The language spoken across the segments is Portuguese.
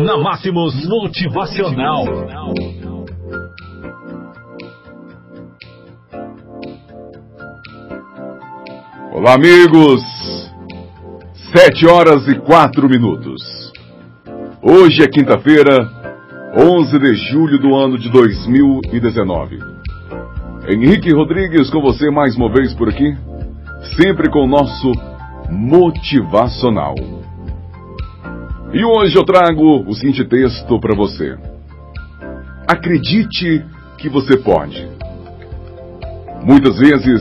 Na Máximos Motivacional. Olá, amigos! Sete horas e quatro minutos. Hoje é quinta-feira, 11 de julho do ano de 2019. Henrique Rodrigues com você mais uma vez por aqui, sempre com o nosso motivacional. E hoje eu trago o seguinte texto para você. Acredite que você pode. Muitas vezes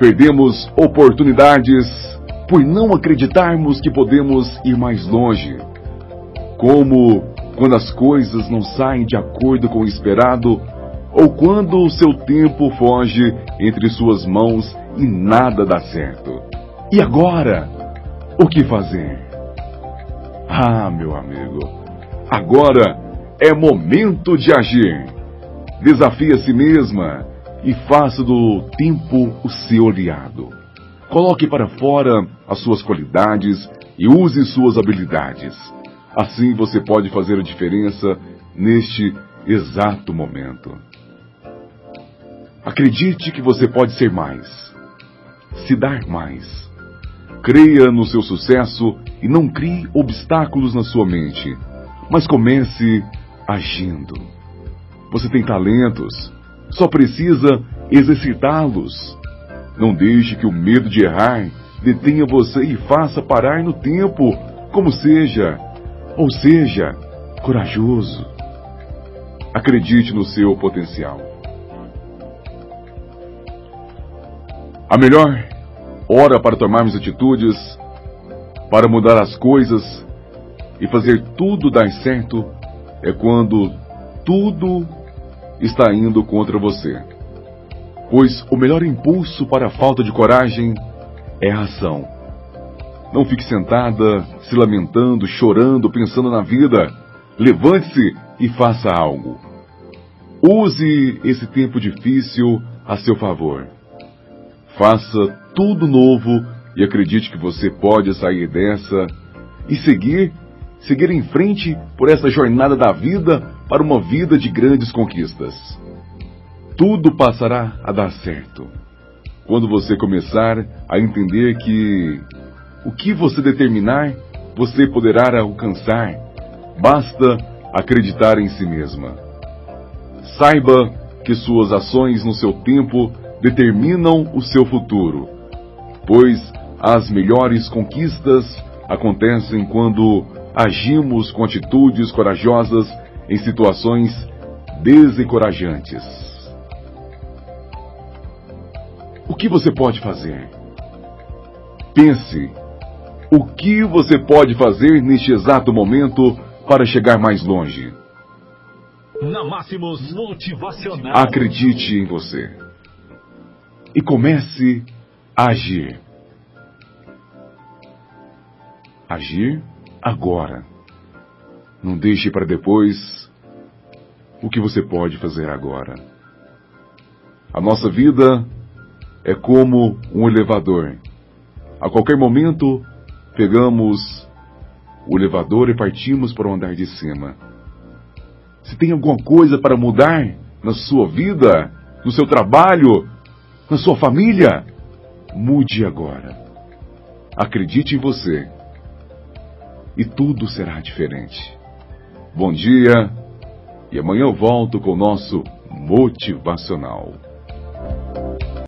perdemos oportunidades por não acreditarmos que podemos ir mais longe. Como quando as coisas não saem de acordo com o esperado ou quando o seu tempo foge entre suas mãos e nada dá certo. E agora? O que fazer? Ah, meu amigo, agora é momento de agir. Desafie a si mesma e faça do tempo o seu aliado. Coloque para fora as suas qualidades e use suas habilidades. Assim você pode fazer a diferença neste exato momento. Acredite que você pode ser mais, se dar mais Creia no seu sucesso e não crie obstáculos na sua mente, mas comece agindo. Você tem talentos, só precisa exercitá-los. Não deixe que o medo de errar detenha você e faça parar no tempo, como seja, ou seja, corajoso. Acredite no seu potencial. A melhor hora para tomarmos atitudes, para mudar as coisas e fazer tudo dar certo é quando tudo está indo contra você. Pois o melhor impulso para a falta de coragem é a ação. Não fique sentada, se lamentando, chorando, pensando na vida. Levante-se e faça algo. Use esse tempo difícil a seu favor. Faça tudo novo e acredite que você pode sair dessa e seguir, seguir em frente por essa jornada da vida para uma vida de grandes conquistas. Tudo passará a dar certo quando você começar a entender que o que você determinar, você poderá alcançar. Basta acreditar em si mesma. Saiba que suas ações no seu tempo determinam o seu futuro, pois as melhores conquistas acontecem quando agimos com atitudes corajosas em situações desencorajantes. O que você pode fazer? Pense, o que você pode fazer neste exato momento para chegar mais longe? Na Máximos Motivacional. Acredite em você e comece a agir. Agir agora. Não deixe para depois o que você pode fazer agora. A nossa vida é como um elevador. A qualquer momento, pegamos o elevador e partimos para o andar de cima. Se tem alguma coisa para mudar na sua vida, no seu trabalho, na sua família, mude agora. Acredite em você e tudo será diferente. Bom dia e amanhã eu volto com o nosso motivacional.